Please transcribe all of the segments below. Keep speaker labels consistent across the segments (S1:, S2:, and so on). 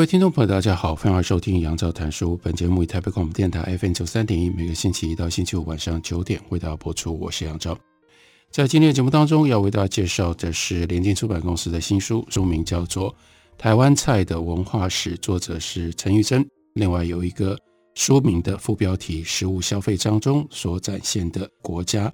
S1: 各位听众朋友，大家好，欢迎收听杨照谈书。本节目以台北广播电台 FM 九三点一，每个星期一到星期五晚上九点为大家播出。我是杨照。在今天的节目当中，要为大家介绍的是联经出版公司的新书，书名叫做《台湾菜的文化史》，作者是陈玉珍。另外有一个书名的副标题《食物消费当中所展现的国家》。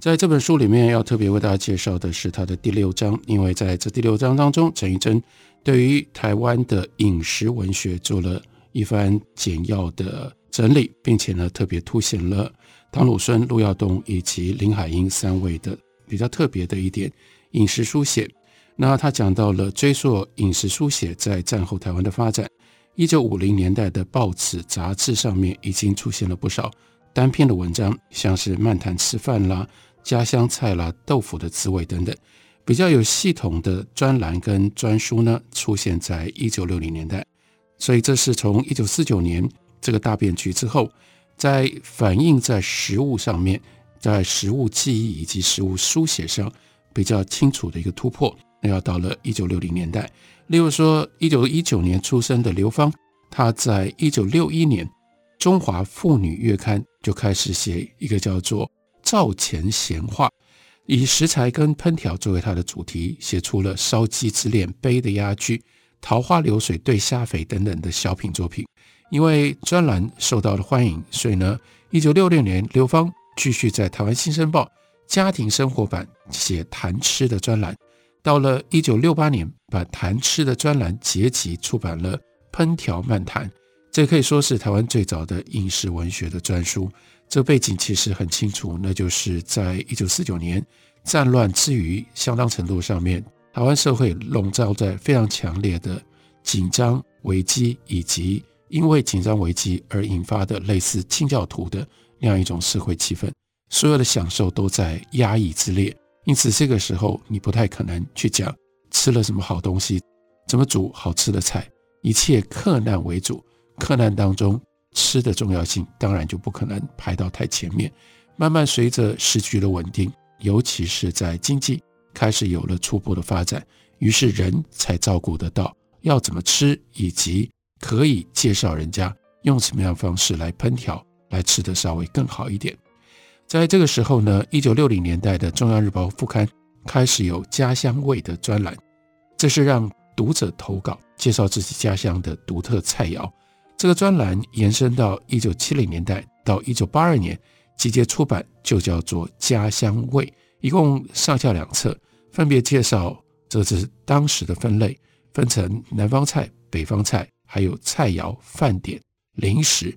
S1: 在这本书里面，要特别为大家介绍的是它的第六章，因为在这第六章当中，陈玉珍对于台湾的饮食文学做了一番简要的整理，并且呢，特别凸显了唐鲁孙、陆耀东以及林海音三位的比较特别的一点饮食书写。那他讲到了追溯饮食书写在战后台湾的发展，一九五零年代的报纸杂志上面已经出现了不少单篇的文章，像是漫谈吃饭啦。家乡菜啦、豆腐的滋味等等，比较有系统的专栏跟专书呢，出现在一九六零年代。所以这是从一九四九年这个大变局之后，在反映在食物上面，在食物记忆以及食物书写上比较清楚的一个突破。那要到了一九六零年代，例如说一九一九年出生的刘芳，她在一九六一年《中华妇女月刊》就开始写一个叫做。灶前闲话，以食材跟烹调作为他的主题，写出了《烧鸡之恋》、《杯的鸭具》、《桃花流水对虾肥》等等的小品作品。因为专栏受到了欢迎，所以呢，一九六六年，刘芳继续在台湾《新生报》家庭生活版写谈吃的专栏。到了一九六八年，把谈吃的专栏结集出版了《烹调漫谈》，这可以说是台湾最早的饮食文学的专书。这背景其实很清楚，那就是在一九四九年战乱之余，相当程度上面，台湾社会笼罩在非常强烈的紧张危机，以及因为紧张危机而引发的类似清教徒的那样一种社会气氛，所有的享受都在压抑之列，因此这个时候你不太可能去讲吃了什么好东西，怎么煮好吃的菜，一切克难为主，克难当中。吃的重要性当然就不可能排到太前面。慢慢随着时局的稳定，尤其是在经济开始有了初步的发展，于是人才照顾得到要怎么吃，以及可以介绍人家用什么样方式来烹调，来吃得稍微更好一点。在这个时候呢，一九六零年代的《中央日报》副刊开始有家乡味的专栏，这是让读者投稿介绍自己家乡的独特菜肴。这个专栏延伸到一九七零年代到一九八二年，集结出版就叫做《家乡味》，一共上下两册，分别介绍这是当时的分类，分成南方菜、北方菜，还有菜肴、饭点、零食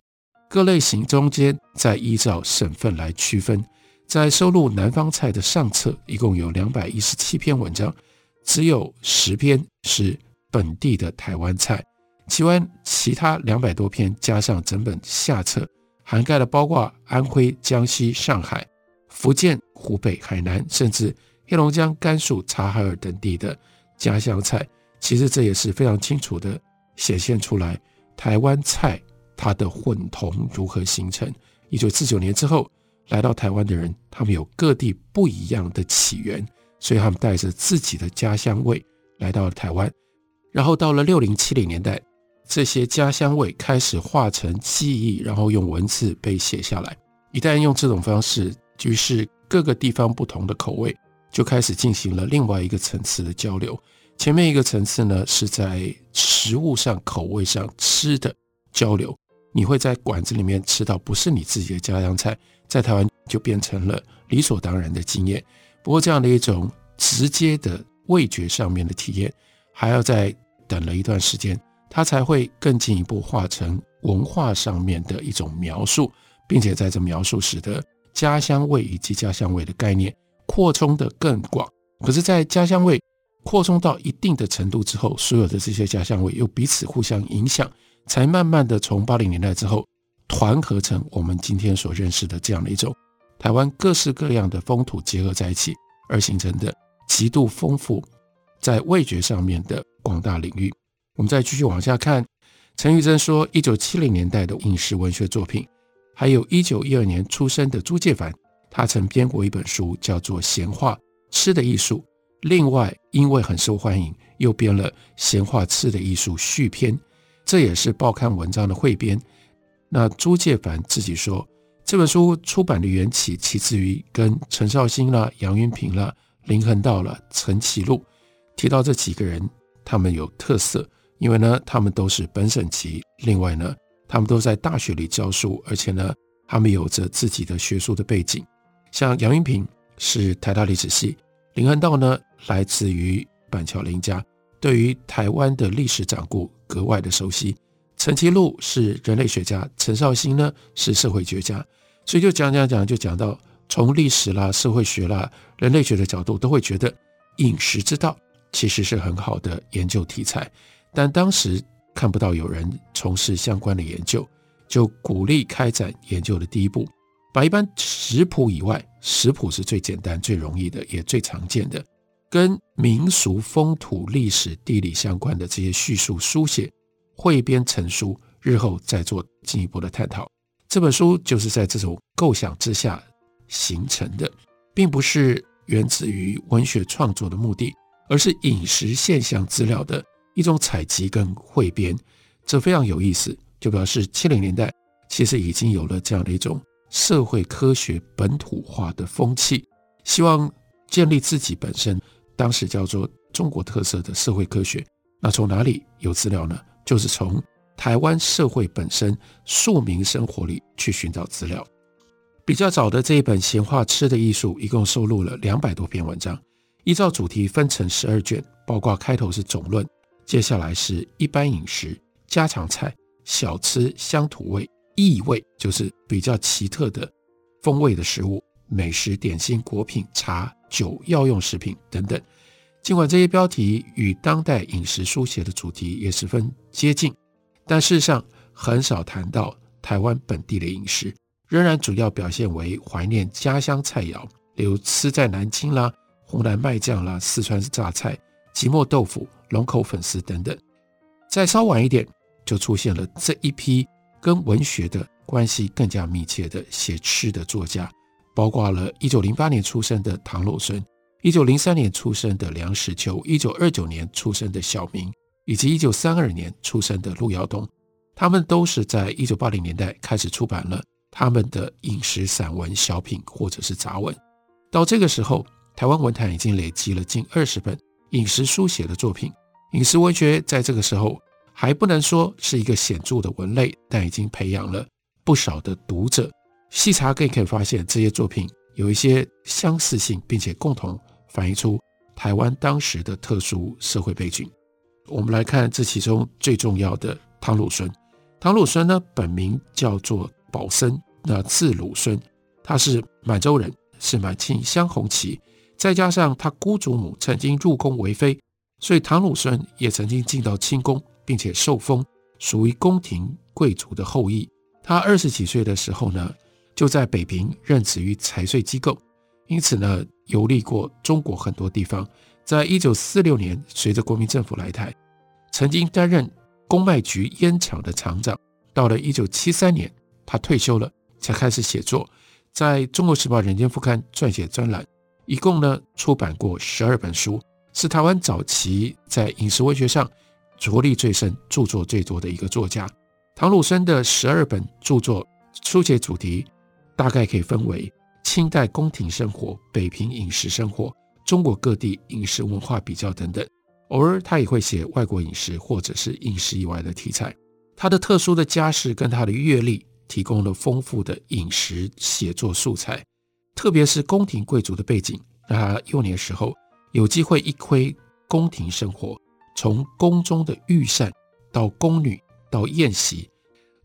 S1: 各类型，中间再依照省份来区分。在收录南方菜的上册，一共有两百一十七篇文章，只有十篇是本地的台湾菜。其湾，其他两百多篇加上整本下册，涵盖了包括安徽、江西、上海、福建、湖北、海南，甚至黑龙江、甘肃、察哈尔等地的家乡菜。其实这也是非常清楚的显现出来台湾菜它的混同如何形成。一九四九年之后来到台湾的人，他们有各地不一样的起源，所以他们带着自己的家乡味来到了台湾。然后到了六零七零年代。这些家乡味开始化成记忆，然后用文字被写下来。一旦用这种方式，于是各个地方不同的口味就开始进行了另外一个层次的交流。前面一个层次呢，是在食物上、口味上吃的交流。你会在馆子里面吃到不是你自己的家乡菜，在台湾就变成了理所当然的经验。不过这样的一种直接的味觉上面的体验，还要再等了一段时间。它才会更进一步化成文化上面的一种描述，并且在这描述使得家乡味以及家乡味的概念扩充得更广。可是，在家乡味扩充到一定的程度之后，所有的这些家乡味又彼此互相影响，才慢慢的从八零年代之后团合成我们今天所认识的这样的一种台湾各式各样的风土结合在一起而形成的极度丰富在味觉上面的广大领域。我们再继续往下看，陈玉珍说，一九七零年代的影视文学作品，还有一九一二年出生的朱介凡，他曾编过一本书，叫做《闲话吃的艺术》。另外，因为很受欢迎，又编了《闲话吃的艺术》续篇，这也是报刊文章的汇编。那朱介凡自己说，这本书出版的缘起，起自于跟陈绍兴啦、杨云平啦、林恒道啦、陈其禄提到这几个人，他们有特色，因为呢，他们都是本省籍，另外呢，他们都在大学里教书，而且呢，他们有着自己的学术的背景，像杨云平是台大历史系。林恒道呢，来自于板桥林家，对于台湾的历史掌故格外的熟悉。陈其禄是人类学家，陈绍兴呢是社会学家，所以就讲讲讲，就讲到从历史啦、社会学啦、人类学的角度，都会觉得饮食之道其实是很好的研究题材。但当时看不到有人从事相关的研究，就鼓励开展研究的第一步。把一般食谱以外，食谱是最简单、最容易的，也最常见的，跟民俗风土、历史地理相关的这些叙述书写汇编成书，日后再做进一步的探讨。这本书就是在这种构想之下形成的，并不是源自于文学创作的目的，而是饮食现象资料的一种采集跟汇编。这非常有意思，就表示七零年代其实已经有了这样的一种。社会科学本土化的风气，希望建立自己本身当时叫做中国特色的社会科学。那从哪里有资料呢？就是从台湾社会本身庶民生活里去寻找资料。比较早的这一本《闲话吃的艺术》，一共收录了两百多篇文章，依照主题分成十二卷，包括开头是总论，接下来是一般饮食、家常菜、小吃、乡土味。异味就是比较奇特的风味的食物、美食、点心、果品、茶、酒、药用食品等等。尽管这些标题与当代饮食书写的主题也十分接近，但事实上很少谈到台湾本地的饮食，仍然主要表现为怀念家乡菜肴，例如吃在南京啦、湖南麦酱啦、四川榨菜、即墨豆腐、龙口粉丝等等。再稍晚一点，就出现了这一批。跟文学的关系更加密切的写吃的作家，包括了一九零八年出生的唐鲁孙，一九零三年出生的梁实秋，一九二九年出生的小明，以及一九三二年出生的陆耀东。他们都是在一九八零年代开始出版了他们的饮食散文、小品或者是杂文。到这个时候，台湾文坛已经累积了近二十本饮食书写的作品。饮食文学在这个时候。还不能说是一个显著的文类，但已经培养了不少的读者。细查更可以发现，这些作品有一些相似性，并且共同反映出台湾当时的特殊社会背景。我们来看这其中最重要的汤鲁孙。汤鲁孙呢，本名叫做宝森，那字鲁孙，他是满洲人，是满清镶红旗，再加上他姑祖母曾经入宫为妃，所以唐鲁孙也曾经进到清宫。并且受封，属于宫廷贵族的后裔。他二十几岁的时候呢，就在北平任职于财税机构，因此呢，游历过中国很多地方。在一九四六年，随着国民政府来台，曾经担任公卖局烟厂的厂长。到了一九七三年，他退休了，才开始写作，在《中国时报》《人间副刊》撰写专栏，一共呢出版过十二本书，是台湾早期在饮食文学上。着力最深、著作最多的一个作家，唐鲁生的十二本著作书写主题大概可以分为清代宫廷生活、北平饮食生活、中国各地饮食文化比较等等。偶尔他也会写外国饮食或者是饮食以外的题材。他的特殊的家世跟他的阅历提供了丰富的饮食写作素材，特别是宫廷贵族的背景，让他幼年时候有机会一窥宫廷生活。从宫中的御膳到宫女到宴席，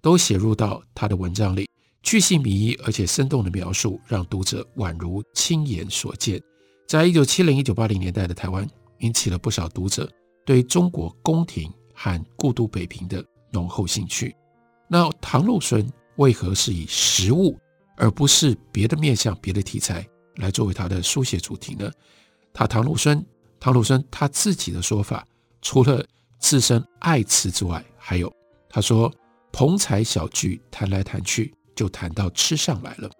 S1: 都写入到他的文章里，巨细靡遗而且生动的描述，让读者宛如亲眼所见。在一九七零、一九八零年代的台湾，引起了不少读者对中国宫廷和故都北平的浓厚兴趣。那唐鲁孙为何是以食物而不是别的面向、别的题材来作为他的书写主题呢？他唐鲁孙，唐鲁孙他自己的说法，除了自身爱吃之外，还有他说朋才小聚，谈来谈去就谈到吃上来了。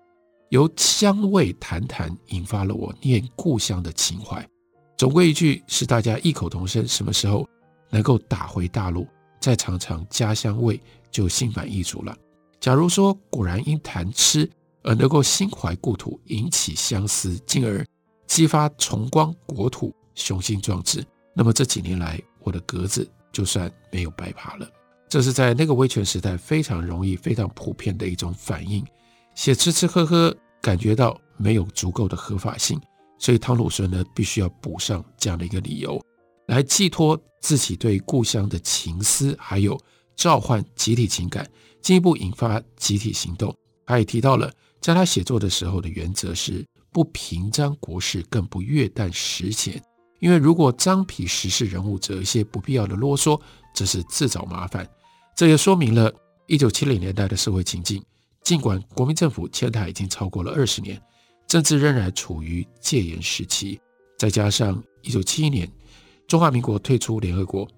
S1: 由香味谈谈引发了我念故乡的情怀。总归一句，是大家异口同声：什么时候能够打回大陆，再尝尝家乡味，就心满意足了。假如说果然因谈吃而能够心怀故土，引起相思，进而激发重光国土，雄心壮志，那么这几年来我的格子就算没有白爬了。这是在那个威权时代非常容易、非常普遍的一种反应。写吃吃喝喝，感觉到没有足够的合法性，所以汤鲁孙呢，必须要补上这样的一个理由，来寄托自己对故乡的情思，还有召唤集体情感，进一步引发集体行动。他也提到了，在他写作的时候的原则是不平张国事，更不越淡时闲，因为如果张皮时事人物，则一些不必要的啰嗦，这是自找麻烦。这也说明了一九七零年代的社会情境。尽管国民政府迁台已经超过了二十年，政治仍然处于戒严时期，再加上一九七一年中华民国退出联合国，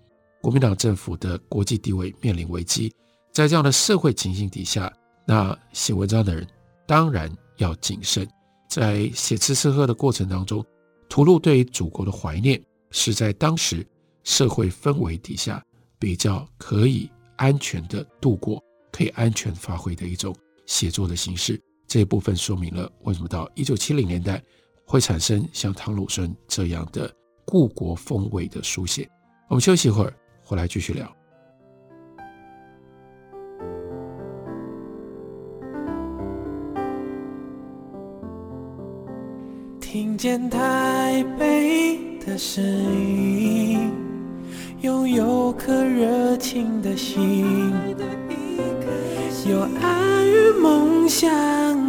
S1: 国民党政府的国际地位面临危机，在这样的社会情形底下，那写文章的人当然要谨慎，在写吃吃喝的过程当中，屠露对于祖国的怀念，是在当时社会氛围底下比较可以安全的度过，可以安全发挥的一种。写作的形式，这一部分说明了为什么到一九七零年代会产生像汤鲁孙这样的故国风味的书写。我们休息一会儿，回来继续聊。
S2: 听见台北的声音，拥有颗热情的心。有爱与梦想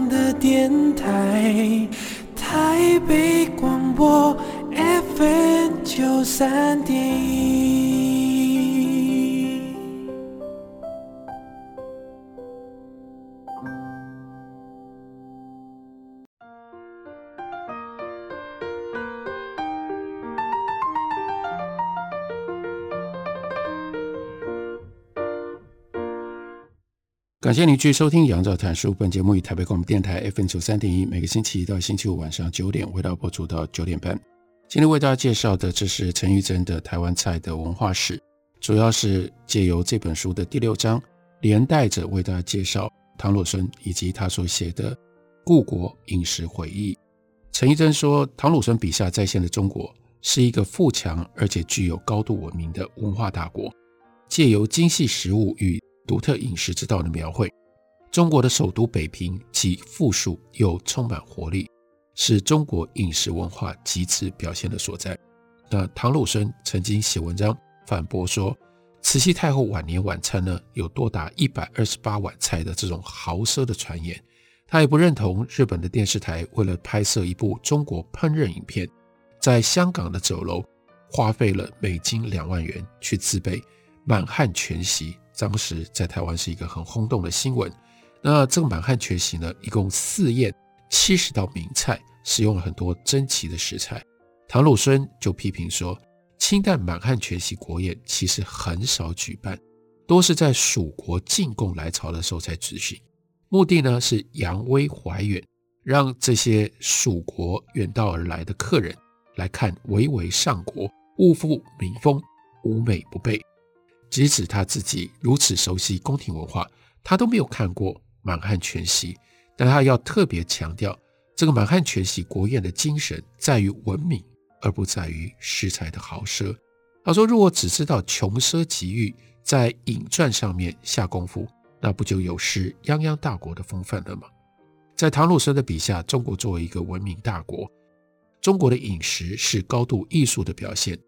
S2: 的电台，台北广播 FM 九三点
S1: 感谢您继续收听《杨照谈书》。本节目以台北广播电台 FM 九三点一，每个星期一到星期五晚上九点，为大家播出到九点半。今天为大家介绍的，这是陈玉珍的《台湾菜的文化史》，主要是借由这本书的第六章，连带着为大家介绍唐鲁孙以及他所写的故国饮食回忆。陈玉珍说，唐鲁孙笔下再现的中国是一个富强而且具有高度文明的文化大国，借由精细食物与独特饮食之道的描绘，中国的首都北平既富庶又充满活力，是中国饮食文化极致表现的所在。那唐鲁孙曾经写文章反驳说，慈禧太后晚年晚餐呢有多达一百二十八碗菜的这种豪奢的传言。他也不认同日本的电视台为了拍摄一部中国烹饪影片，在香港的酒楼花费了美金两万元去自备满汉全席。当时在台湾是一个很轰动的新闻。那这个满汉全席呢，一共四宴七十道名菜，使用了很多珍奇的食材。唐鲁孙就批评说，清代满汉全席国宴其实很少举办，多是在蜀国进贡来朝的时候才执行，目的呢是扬威怀远，让这些蜀国远道而来的客人来看巍巍上国，物阜民丰，无美不备。即使他自己如此熟悉宫廷文化，他都没有看过满汉全席，但他要特别强调，这个满汉全席国宴的精神在于文明，而不在于食材的豪奢。他说，如果只知道穷奢极欲，在饮饌上面下功夫，那不就有失泱泱大国的风范了吗？在唐鲁孙的笔下，中国作为一个文明大国，中国的饮食是高度艺术的表现。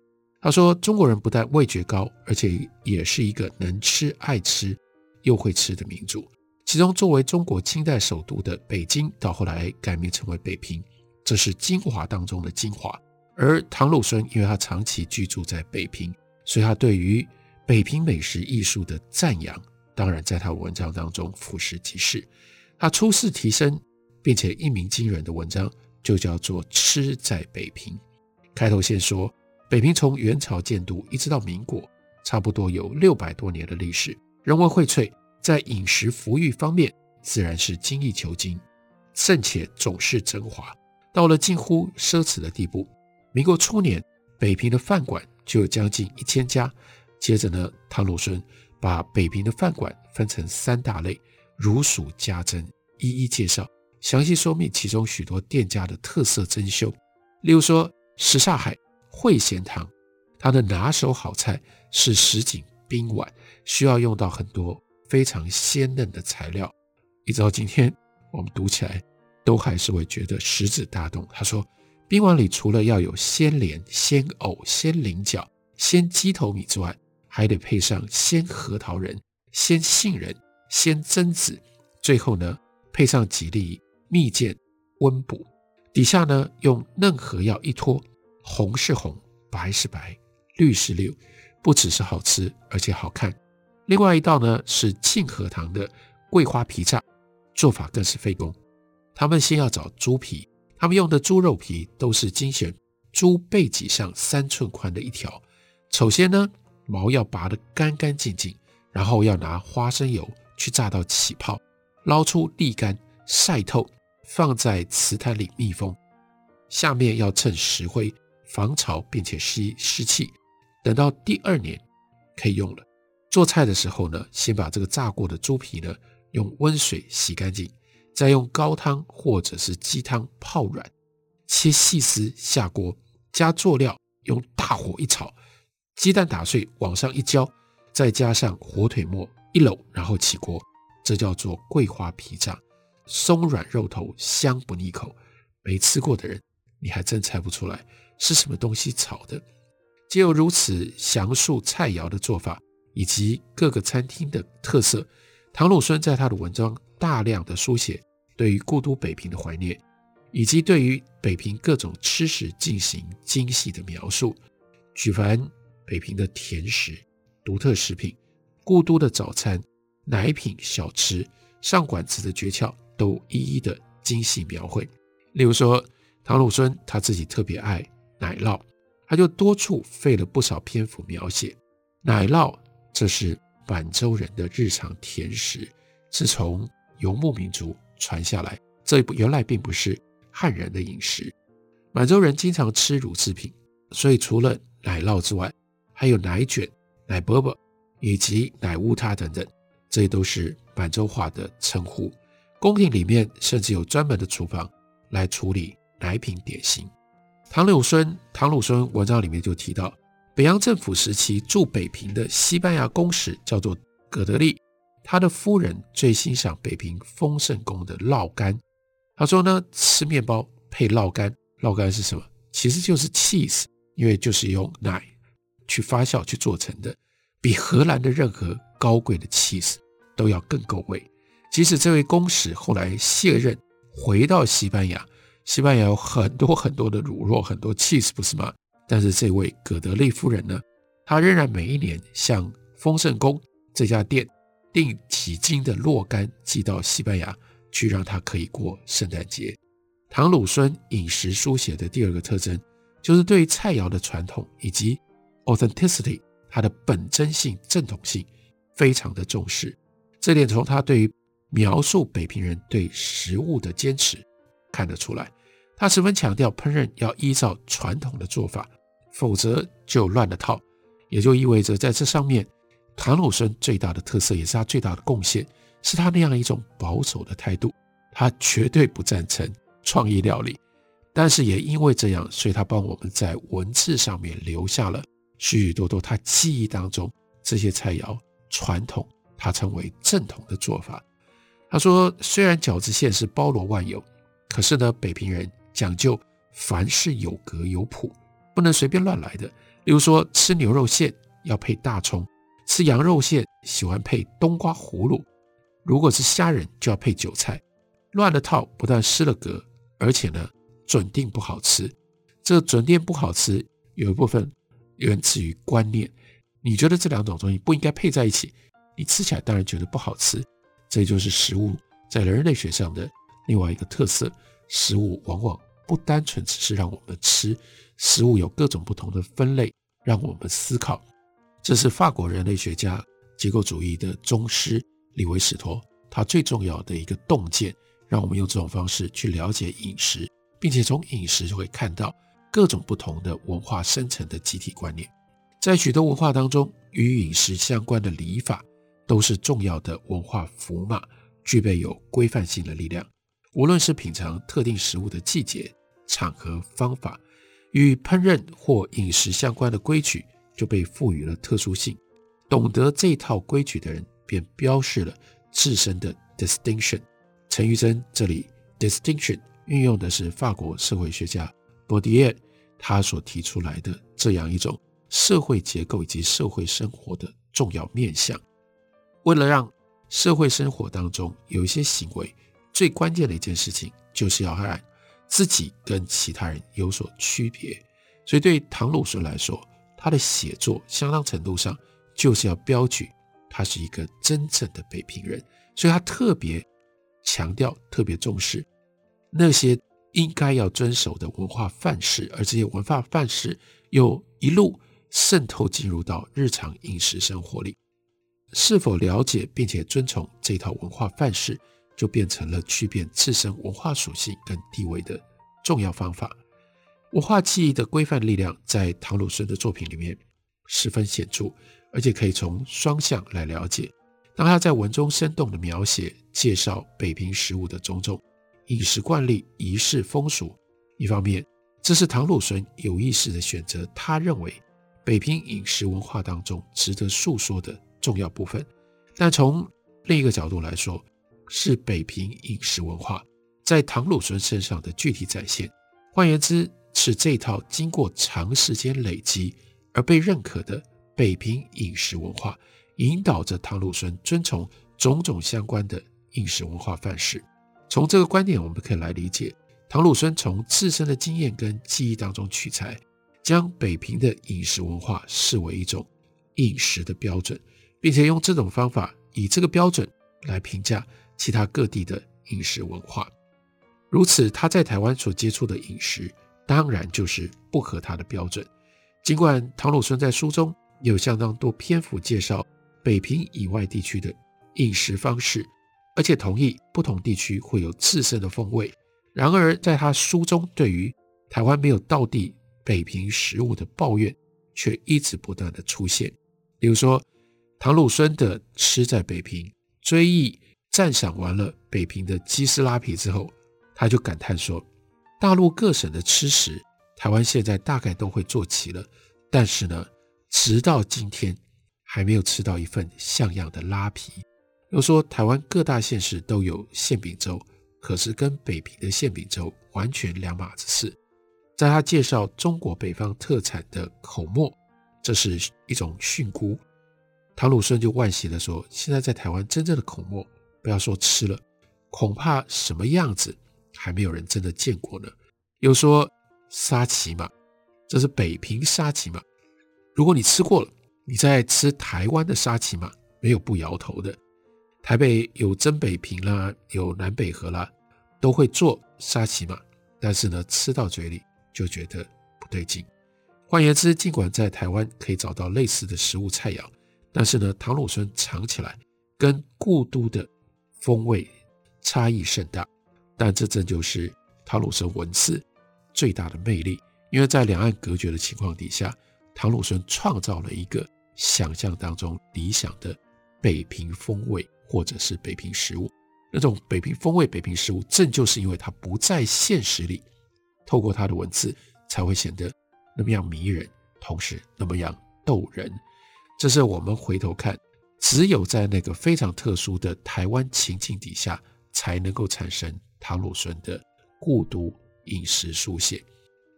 S1: 他说：“中国人不但味觉高，而且也是一个能吃、爱吃又会吃的民族。其中，作为中国清代首都的北京，到后来改名成为北平，这是精华当中的精华。而唐鲁孙因为他长期居住在北平，所以他对于北平美食艺术的赞扬，当然在他文章当中俯拾即是。他出世提升并且一鸣惊人的文章就叫做《吃在北平》。开头先说，北平从元朝建都一直到民国，差不多有六百多年的历史，人文荟萃，在饮食服务方面自然是精益求精，甚且总是珍华，到了近乎奢侈的地步。民国初年，北平的饭馆就有将近一千家。接着呢，汤鲁孙把北平的饭馆分成三大类。如数家珍，一一介绍，详细说明其中许多店家的特色珍馐。例如说，什刹海会贤堂，它的拿手好菜是什锦冰碗，需要用到很多非常鲜嫩的材料。一直到今天，我们读起来都还是会觉得食指大动。他说，冰碗里除了要有鲜莲、鲜藕、鲜菱角、鲜鸡头米之外，还得配上鲜核桃仁、鲜杏仁。鲜榛子，最后呢，配上几粒蜜饯温补，底下呢，用嫩核药一托，红是红，白是白，绿是绿，不只是好吃，而且好看。另外一道呢，是庆和堂的桂花皮炸，做法更是费工。他们先要找猪皮，他们用的猪肉皮都是精选猪背脊上三寸宽的一条。首先呢，毛要拔得干干净净，然后要拿花生油。去炸到起泡，捞出沥干晒透，放在瓷坛里密封。下面要趁石灰防潮，并且吸湿气。等到第二年可以用了。做菜的时候呢，先把这个炸过的猪皮呢用温水洗干净，再用高汤或者是鸡汤泡软，切细丝下锅，加佐料，用大火一炒，鸡蛋打碎往上一浇，再加上火腿末。一搂，然后起锅，这叫做桂花皮炸，松软肉头，香不腻口。没吃过的人，你还真猜不出来是什么东西炒的。借由如此详述菜肴的做法，以及各个餐厅的特色，唐鲁孙在他的文章大量的书写对于故都北平的怀念，以及对于北平各种吃食进行精细的描述，举凡北平的甜食、独特食品。故都的早餐、奶品、小吃、上馆子的诀窍，都一一的精细描绘。例如说，唐鲁孙他自己特别爱奶酪，他就多处费了不少篇幅描写奶酪。这是满洲人的日常甜食，是从游牧民族传下来。这不原来并不是汉人的饮食。满洲人经常吃乳制品，所以除了奶酪之外，还有奶卷、奶馍馍。以及奶乌塔等等，这都是满洲话的称呼。宫廷里面甚至有专门的厨房来处理奶品点心。唐鲁孙，唐鲁孙文章里面就提到，北洋政府时期驻北平的西班牙公使叫做葛德利，他的夫人最欣赏北平丰盛宫的烙干。他说呢，吃面包配烙干，烙干是什么？其实就是 cheese，因为就是用奶去发酵去做成的。比荷兰的任何高贵的 cheese 都要更够味。即使这位公使后来卸任回到西班牙，西班牙有很多很多的乳酪，很多 cheese，不是吗？但是这位葛德利夫人呢，她仍然每一年向丰盛宫这家店订几斤的若干寄到西班牙去，让他可以过圣诞节。唐鲁孙饮食书写的第二个特征，就是对菜肴的传统以及 authenticity。它的本真性、正统性非常的重视，这点从他对于描述北平人对食物的坚持看得出来。他十分强调烹饪要依照传统的做法，否则就乱了套。也就意味着在这上面，唐鲁孙最大的特色，也是他最大的贡献，是他那样一种保守的态度。他绝对不赞成创意料理，但是也因为这样，所以他帮我们在文字上面留下了。许许多多他记忆当中这些菜肴传统，他称为正统的做法。他说，虽然饺子馅是包罗万有，可是呢，北平人讲究凡事有格有谱，不能随便乱来的。例如说，吃牛肉馅要配大葱，吃羊肉馅喜欢配冬瓜葫芦，如果是虾仁就要配韭菜。乱了套不但失了格，而且呢，准定不好吃。这准定不好吃，有一部分源自于观念。你觉得这两种东西不应该配在一起，你吃起来当然觉得不好吃。这就是食物在人类学上的另外一个特色。食物往往不单纯只是让我们吃，食物有各种不同的分类，让我们思考。这是法国人类学家、结构主义的宗师李维史托他最重要的一个洞见，让我们用这种方式去了解饮食，并且从饮食就会看到各种不同的文化生成的集体观念。在许多文化当中，与饮食相关的礼法都是重要的文化符码，具备有规范性的力量。无论是品尝特定食物的季节、场合、方法，与烹饪或饮食相关的规矩就被赋予了特殊性。懂得这套规矩的人，便标示了自身的 distinction。陈玉珍这里 distinction 运用的是法国社会学家波迪耶他所提出来的这样一种。社会结构以及社会生活的重要面向，为了让社会生活当中有一些行为，最关键的一件事情就是要让自己跟其他人有所区别。所以，对唐鲁孙来说，他的写作相当程度上就是要标举他是一个真正的北平人，所以他特别强调、特别重视那些应该要遵守的文化范式，而这些文化范式又一路。渗透进入到日常饮食生活里，是否了解并且遵从这套文化范式，就变成了区辨自身文化属性跟地位的重要方法。文化记忆的规范力量在唐鲁孙的作品里面十分显著，而且可以从双向来了解。当他在文中生动的描写、介绍北平食物的种种饮食惯例、仪式风俗，一方面这是唐鲁孙有意识的选择，他认为。北平饮食文化当中值得述说的重要部分，但从另一个角度来说，是北平饮食文化在唐鲁孙身上的具体展现。换言之，是这套经过长时间累积而被认可的北平饮食文化，引导着唐鲁孙遵从种种相关的饮食文化范式。从这个观点，我们可以来理解唐鲁孙从自身的经验跟记忆当中取材。将北平的饮食文化视为一种饮食的标准，并且用这种方法以这个标准来评价其他各地的饮食文化。如此，他在台湾所接触的饮食，当然就是不合他的标准。尽管唐鲁孙在书中有相当多篇幅介绍北平以外地区的饮食方式，而且同意不同地区会有自身的风味，然而在他书中对于台湾没有到地。北平食物的抱怨却一直不断的出现。比如说，唐鲁孙的《吃在北平》追忆赞赏完了北平的鸡丝拉皮之后，他就感叹说：“大陆各省的吃食，台湾现在大概都会做齐了，但是呢，直到今天还没有吃到一份像样的拉皮。”又说，台湾各大县市都有馅饼粥，可是跟北平的馅饼粥完全两码子事。在他介绍中国北方特产的口沫，这是一种菌菇。唐鲁孙就惋惜地说：“现在在台湾真正的口沫，不要说吃了，恐怕什么样子还没有人真的见过呢。”又说沙琪玛，这是北平沙琪玛。如果你吃过了，你在吃台湾的沙琪玛，没有不摇头的。台北有真北平啦，有南北河啦，都会做沙琪玛，但是呢，吃到嘴里。就觉得不对劲。换言之，尽管在台湾可以找到类似的食物菜肴，但是呢，唐鲁孙尝起来跟故都的风味差异甚大。但这正就是唐鲁孙文字最大的魅力，因为在两岸隔绝的情况底下，唐鲁孙创造了一个想象当中理想的北平风味，或者是北平食物。那种北平风味、北平食物，正就是因为它不在现实里。透过他的文字，才会显得那么样迷人，同时那么样逗人。这是我们回头看，只有在那个非常特殊的台湾情境底下，才能够产生唐鲁孙的故都饮食书写。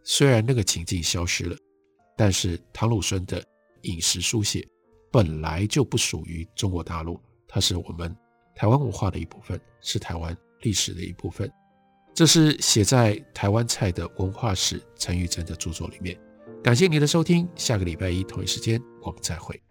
S1: 虽然那个情境消失了，但是唐鲁孙的饮食书写本来就不属于中国大陆，它是我们台湾文化的一部分，是台湾历史的一部分。这是写在台湾菜的文化史陈玉珍的著作里面。感谢您的收听，下个礼拜一同一时间我们再会。